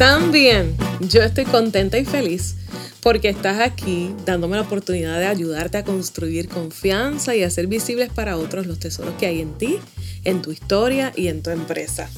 También yo estoy contenta y feliz porque estás aquí dándome la oportunidad de ayudarte a construir confianza y hacer visibles para otros los tesoros que hay en ti, en tu historia y en tu empresa.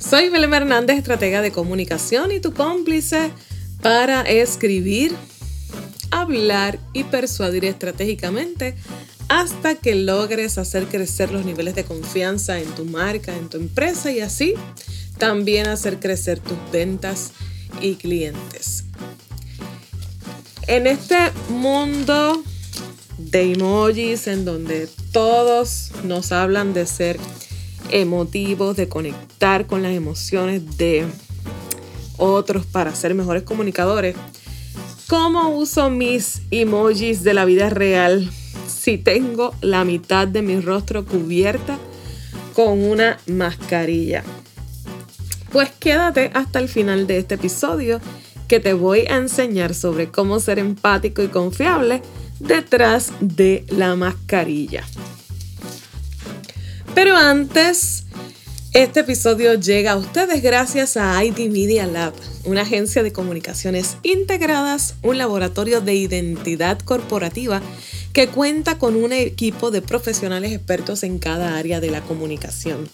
Soy Belén Hernández, estratega de comunicación y tu cómplice para escribir, hablar y persuadir estratégicamente hasta que logres hacer crecer los niveles de confianza en tu marca, en tu empresa y así también hacer crecer tus ventas y clientes. En este mundo de emojis en donde todos nos hablan de ser emotivos, de conectar con las emociones de otros para ser mejores comunicadores, ¿cómo uso mis emojis de la vida real si tengo la mitad de mi rostro cubierta con una mascarilla? Pues quédate hasta el final de este episodio que te voy a enseñar sobre cómo ser empático y confiable detrás de la mascarilla. Pero antes, este episodio llega a ustedes gracias a ID Media Lab, una agencia de comunicaciones integradas, un laboratorio de identidad corporativa que cuenta con un equipo de profesionales expertos en cada área de la comunicación.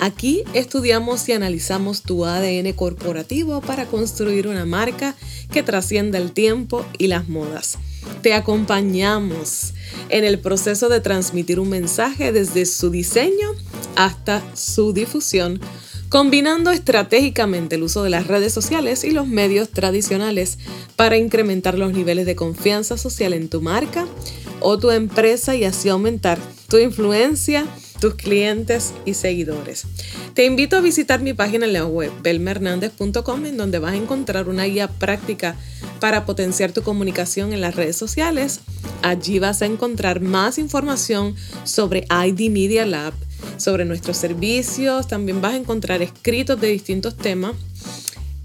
Aquí estudiamos y analizamos tu ADN corporativo para construir una marca que trascienda el tiempo y las modas. Te acompañamos en el proceso de transmitir un mensaje desde su diseño hasta su difusión combinando estratégicamente el uso de las redes sociales y los medios tradicionales para incrementar los niveles de confianza social en tu marca o tu empresa y así aumentar tu influencia, tus clientes y seguidores. Te invito a visitar mi página en la web belmernandez.com en donde vas a encontrar una guía práctica para potenciar tu comunicación en las redes sociales. Allí vas a encontrar más información sobre ID Media Lab, sobre nuestros servicios, también vas a encontrar escritos de distintos temas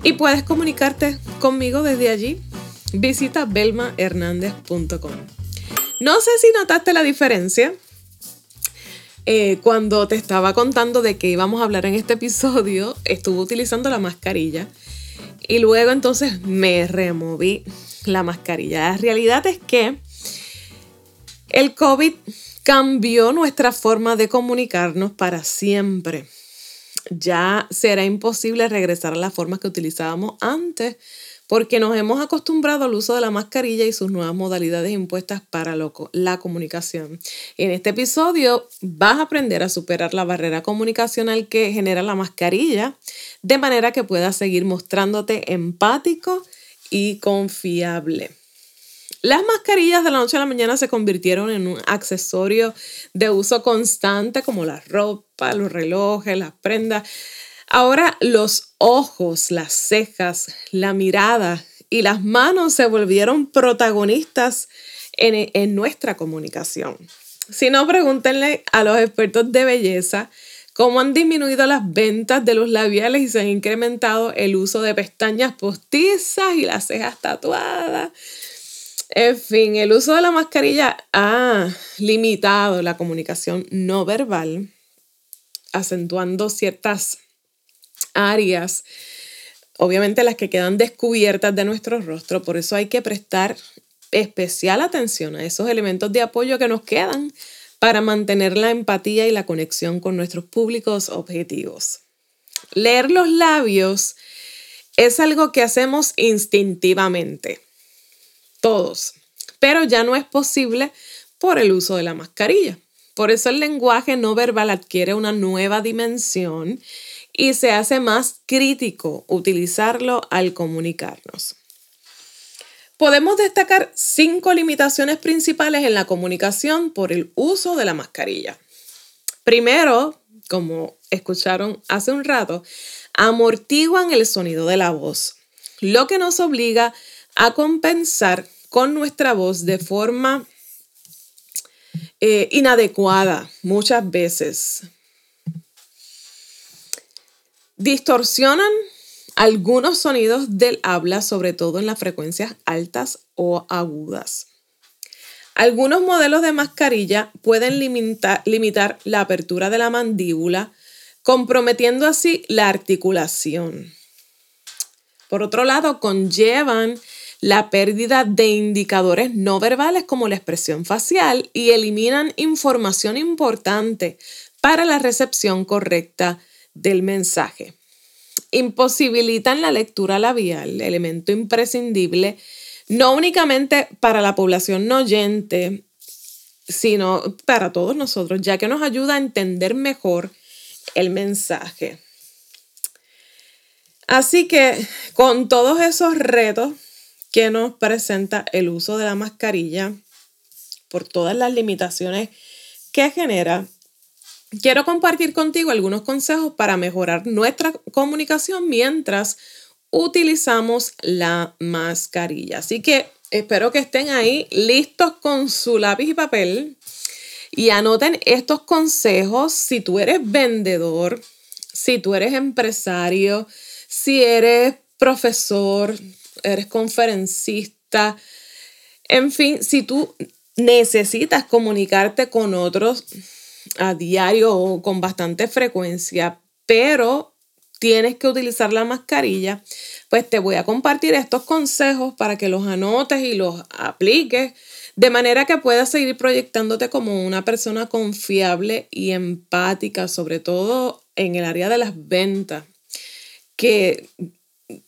y puedes comunicarte conmigo desde allí. Visita belmahernandez.com. No sé si notaste la diferencia eh, cuando te estaba contando de que íbamos a hablar en este episodio, estuve utilizando la mascarilla y luego entonces me removí la mascarilla. La realidad es que el COVID cambió nuestra forma de comunicarnos para siempre. Ya será imposible regresar a la forma que utilizábamos antes porque nos hemos acostumbrado al uso de la mascarilla y sus nuevas modalidades impuestas para la comunicación. En este episodio vas a aprender a superar la barrera comunicacional que genera la mascarilla, de manera que puedas seguir mostrándote empático y confiable. Las mascarillas de la noche a la mañana se convirtieron en un accesorio de uso constante como la ropa, los relojes, las prendas Ahora los ojos, las cejas, la mirada y las manos se volvieron protagonistas en, nuestra comunicación. Si no, pregúntenle a los expertos de belleza cómo han disminuido las ventas de los labiales y se ha incrementado el uso de pestañas postizas y las cejas tatuadas. En fin, el uso de la mascarilla ha limitado la comunicación no verbal, acentuando ciertas áreas, obviamente las que quedan descubiertas de nuestro rostro, por eso hay que prestar especial atención a esos elementos de apoyo que nos quedan para mantener la empatía y la conexión con nuestros públicos objetivos. Leer los labios es algo que hacemos instintivamente, todos, pero ya no es posible por el uso de la mascarilla. Por eso el lenguaje no verbal adquiere una nueva dimensión y se hace más crítico utilizarlo al comunicarnos. Podemos destacar cinco limitaciones principales en la comunicación por el uso de la mascarilla. Primero, como escucharon hace un rato, amortiguan el sonido de la voz, lo que nos obliga a compensar con nuestra voz de forma eh, inadecuada muchas veces distorsionan algunos sonidos del habla, sobre todo en las frecuencias altas o agudas. Algunos modelos de mascarilla pueden limitar, la apertura de la mandíbula, comprometiendo así la articulación. Por otro lado, conllevan la pérdida de indicadores no verbales como la expresión facial y eliminan información importante para la recepción correcta del mensaje. Imposibilitan la lectura labial, elemento imprescindible, no únicamente para la población no oyente, sino para todos nosotros, ya que nos ayuda a entender mejor el mensaje. Así que con todos esos retos que nos presenta el uso de la mascarilla, por todas las limitaciones que genera, quiero compartir contigo algunos consejos para mejorar nuestra comunicación mientras utilizamos la mascarilla. Así que espero que estén ahí listos con su lápiz y papel y anoten estos consejos si tú eres vendedor, si tú eres empresario, si eres profesor, eres conferencista, en fin, si tú necesitas comunicarte con otros a diario o con bastante frecuencia, pero tienes que utilizar la mascarilla, pues te voy a compartir estos consejos para que los anotes y los apliques de manera que puedas seguir proyectándote como una persona confiable y empática, sobre todo en el área de las ventas, que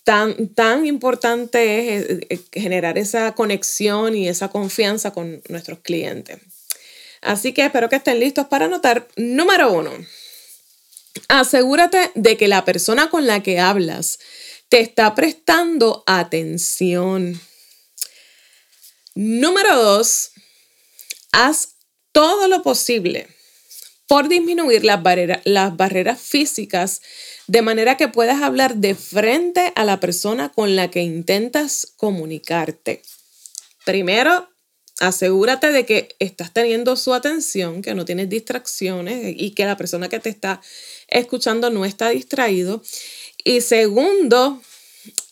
tan, tan importante es eh, eh, generar esa conexión y esa confianza con nuestros clientes. Así que espero que estén listos para anotar. Número uno, asegúrate de que la persona con la que hablas te está prestando atención. Número dos, haz todo lo posible por disminuir las, las barreras físicas de manera que puedas hablar de frente a la persona con la que intentas comunicarte. Primero, asegúrate de que estás teniendo su atención, que no tienes distracciones y que la persona que te está escuchando no está distraído. Y segundo,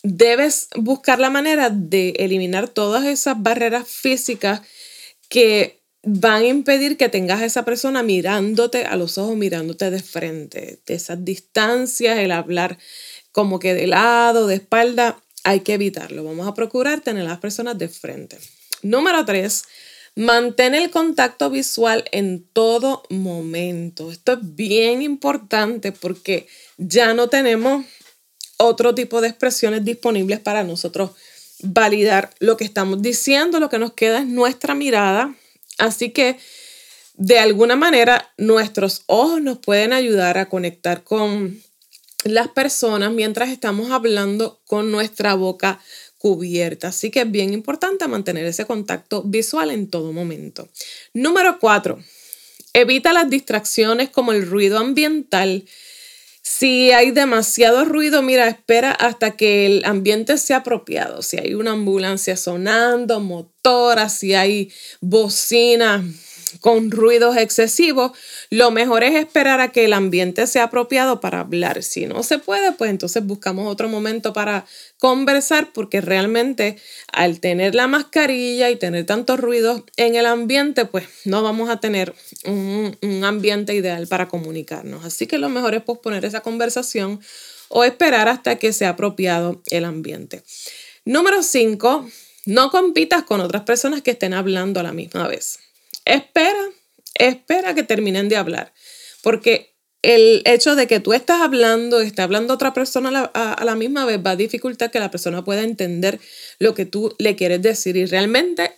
debes buscar la manera de eliminar todas esas barreras físicas que van a impedir que tengas a esa persona mirándote a los ojos, mirándote de frente. De esas distancias, el hablar como que de lado, de espalda, hay que evitarlo. Vamos a procurar tener a las personas de frente. Número tres, mantén el contacto visual en todo momento. Esto es bien importante porque ya no tenemos otro tipo de expresiones disponibles para nosotros validar lo que estamos diciendo. Lo que nos queda es nuestra mirada Así que de alguna manera nuestros ojos nos pueden ayudar a conectar con las personas mientras estamos hablando con nuestra boca cubierta. Así que es bien importante mantener ese contacto visual en todo momento. Número cuatro, evita las distracciones como el ruido ambiental. Si hay demasiado ruido, mira, espera hasta que el ambiente sea apropiado. Si hay una ambulancia sonando, motoras, si hay bocina con ruidos excesivos, lo mejor es esperar a que el ambiente sea apropiado para hablar. Si no se puede, pues entonces buscamos otro momento para conversar porque realmente al tener la mascarilla y tener tantos ruidos en el ambiente, pues no vamos a tener un, un ambiente ideal para comunicarnos. Así que lo mejor es posponer esa conversación o esperar hasta que sea apropiado el ambiente. Número 5. No compitas con otras personas que estén hablando a la misma vez. Espera, espera que terminen de hablar, porque el hecho de que tú estás hablando, está hablando otra persona a la, misma vez, va a dificultar que la persona pueda entender lo que tú le quieres decir. Y realmente,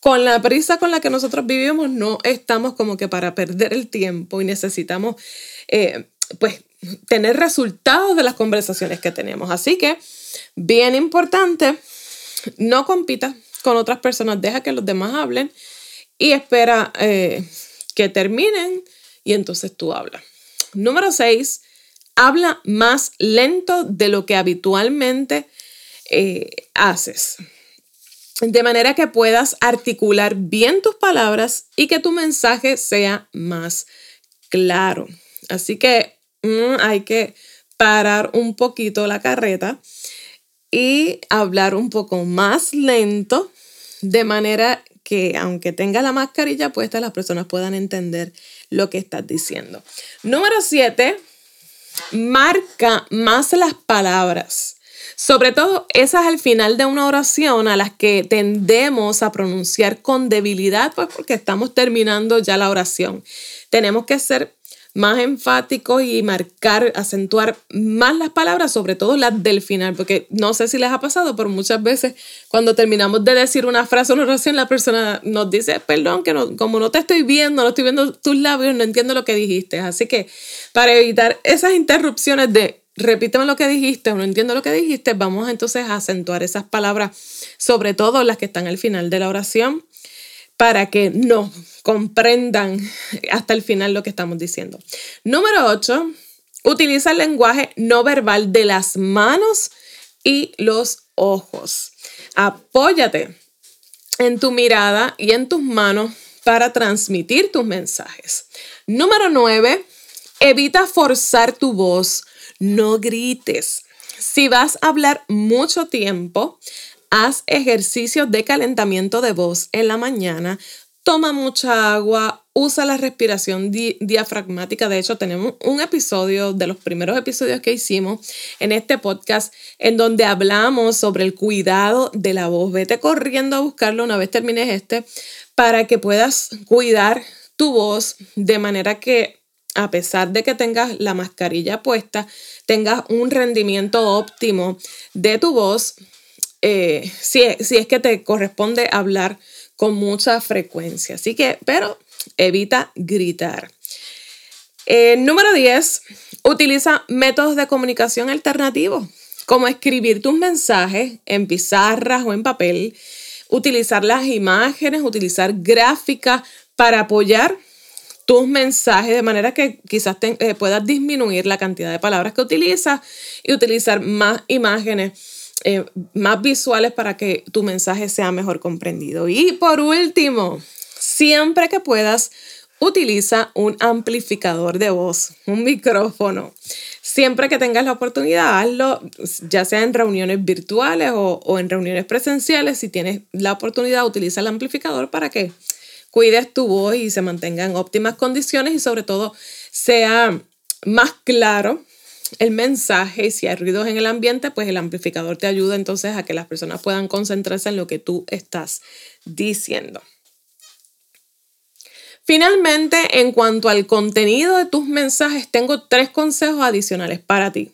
con la prisa con la que nosotros vivimos, no estamos como que para perder el tiempo y necesitamos, eh, pues, tener resultados de las conversaciones que tenemos. Así que, bien importante, no compita con otras personas, deja que los demás hablen y espera eh, que terminen y entonces tú hablas. Número 6, habla más lento de lo que habitualmente eh, haces. De manera que puedas articular bien tus palabras y que tu mensaje sea más claro. Así que mm, hay que parar un poquito la carreta y hablar un poco más lento de manera que aunque tenga la mascarilla puesta, las personas puedan entender lo que estás diciendo. Número siete, marca más las palabras. Sobre todo esas al final de una oración a las que tendemos a pronunciar con debilidad, pues porque estamos terminando ya la oración. Tenemos que ser más enfáticos y marcar, acentuar más las palabras, sobre todo las del final, porque no sé si les ha pasado, pero muchas veces cuando terminamos de decir una frase o una oración, la persona nos dice, perdón, que no, como no te estoy viendo, no estoy viendo tus labios, no entiendo lo que dijiste. Así que para evitar esas interrupciones de repíteme lo que dijiste o no entiendo lo que dijiste, vamos entonces a acentuar esas palabras, sobre todo las que están al final de la oración, para que no comprendan hasta el final lo que estamos diciendo. Número 8, utiliza el lenguaje no verbal de las manos y los ojos. Apóyate en tu mirada y en tus manos para transmitir tus mensajes. Número 9, evita forzar tu voz no grites. Si vas a hablar mucho tiempo, haz ejercicios de calentamiento de voz en la mañana, toma mucha agua, usa la respiración diafragmática. De hecho, tenemos un episodio de los primeros episodios que hicimos en este podcast en donde hablamos sobre el cuidado de la voz. Vete corriendo a buscarlo una vez termines este para que puedas cuidar tu voz de manera que a pesar de que tengas la mascarilla puesta, tengas un rendimiento óptimo de tu voz, eh, si, es que te corresponde hablar con mucha frecuencia. Así que, pero evita gritar. Eh, número 10, utiliza métodos de comunicación alternativos, como escribir tus mensajes en pizarras o en papel, utilizar las imágenes, utilizar gráficas para apoyar tus mensajes de manera que quizás eh, puedas disminuir la cantidad de palabras que utilizas y utilizar más imágenes, eh, más visuales para que tu mensaje sea mejor comprendido. Y por último, siempre que puedas, utiliza un amplificador de voz, un micrófono. Siempre que tengas la oportunidad, hazlo, ya sea en reuniones virtuales o, o en reuniones presenciales. Si tienes la oportunidad, utiliza el amplificador para que cuides tu voz y se mantenga en óptimas condiciones y sobre todo sea más claro el mensaje y si hay ruidos en el ambiente, pues el amplificador te ayuda entonces a que las personas puedan concentrarse en lo que tú estás diciendo. Finalmente, en cuanto al contenido de tus mensajes, tengo tres consejos adicionales para ti.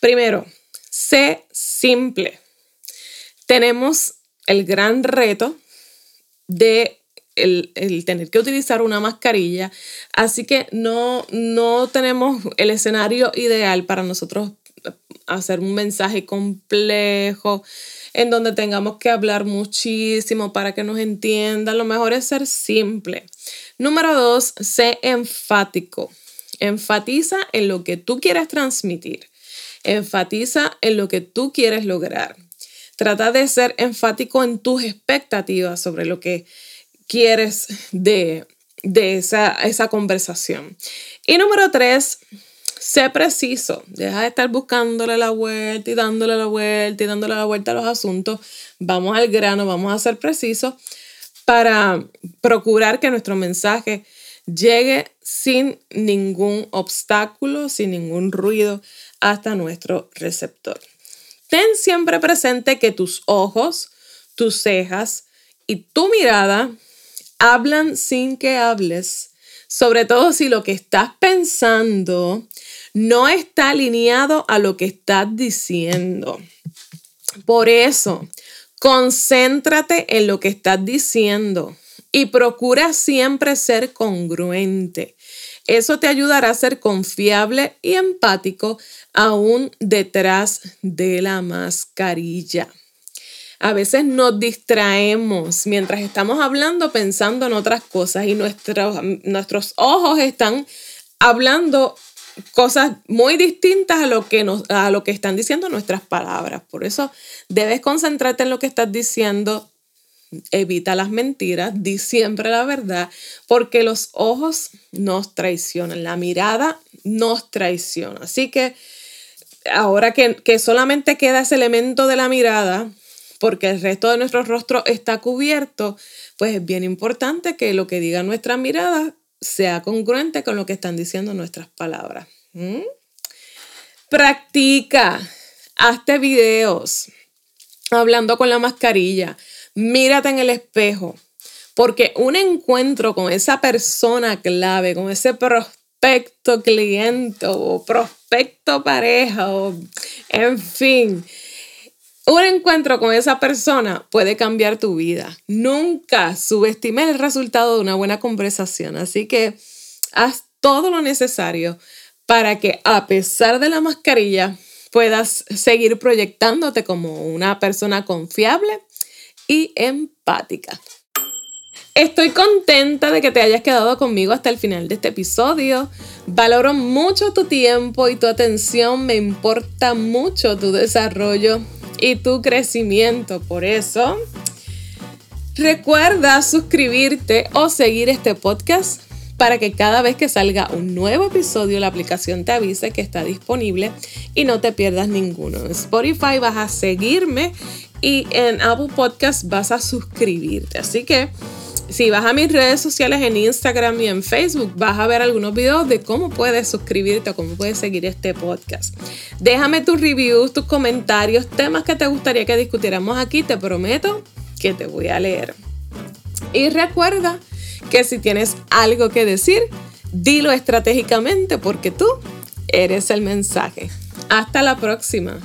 Primero, sé simple. Tenemos el gran reto de el, tener que utilizar una mascarilla. Así que no, no tenemos el escenario ideal para nosotros hacer un mensaje complejo en donde tengamos que hablar muchísimo para que nos entiendan. Lo mejor es ser simple. Número dos, sé enfático. Enfatiza en lo que tú quieres transmitir. Enfatiza en lo que tú quieres lograr. Trata de ser enfático en tus expectativas sobre lo que quieres de, esa, esa conversación. Y número tres, sé preciso. Deja de estar buscándole la vuelta y dándole la vuelta y dándole la vuelta a los asuntos. Vamos al grano, vamos a ser precisos para procurar que nuestro mensaje llegue sin ningún obstáculo, sin ningún ruido hasta nuestro receptor. Ten siempre presente que tus ojos, tus cejas y tu mirada hablan sin que hables, sobre todo si lo que estás pensando no está alineado a lo que estás diciendo. Por eso, concéntrate en lo que estás diciendo y procura siempre ser congruente. Eso te ayudará a ser confiable y empático aún detrás de la mascarilla. A veces nos distraemos mientras estamos hablando pensando en otras cosas y nuestros, nuestros ojos están hablando cosas muy distintas a lo, que nos, a lo que están diciendo nuestras palabras. Por eso debes concentrarte en lo que estás diciendo, evita las mentiras, di siempre la verdad, porque los ojos nos traicionan, la mirada nos traiciona. Así que ahora que, que solamente queda ese elemento de la mirada, porque el resto de nuestro rostro está cubierto, pues es bien importante que lo que diga nuestra mirada sea congruente con lo que están diciendo nuestras palabras. ¿Mm? Practica. hazte videos hablando con la mascarilla, mírate en el espejo, porque un encuentro con esa persona clave, con ese prospecto cliente o prospecto pareja o en fin, un encuentro con esa persona puede cambiar tu vida. Nunca subestimes el resultado de una buena conversación. Así que haz todo lo necesario para que a pesar de la mascarilla puedas seguir proyectándote como una persona confiable y empática. Estoy contenta de que te hayas quedado conmigo hasta el final de este episodio. Valoro mucho tu tiempo y tu atención. Me importa mucho tu desarrollo y tu crecimiento. Por eso, recuerda suscribirte o seguir este podcast para que cada vez que salga un nuevo episodio la aplicación te avise que está disponible y no te pierdas ninguno. En Spotify vas a seguirme y en Apple Podcast vas a suscribirte. Así que si vas a mis redes sociales en Instagram y en Facebook, vas a ver algunos videos de cómo puedes suscribirte o cómo puedes seguir este podcast. Déjame tus reviews, tus comentarios, temas que te gustaría que discutiéramos aquí. Te prometo que te voy a leer. Y recuerda que si tienes algo que decir, dilo estratégicamente porque tú eres el mensaje. Hasta la próxima.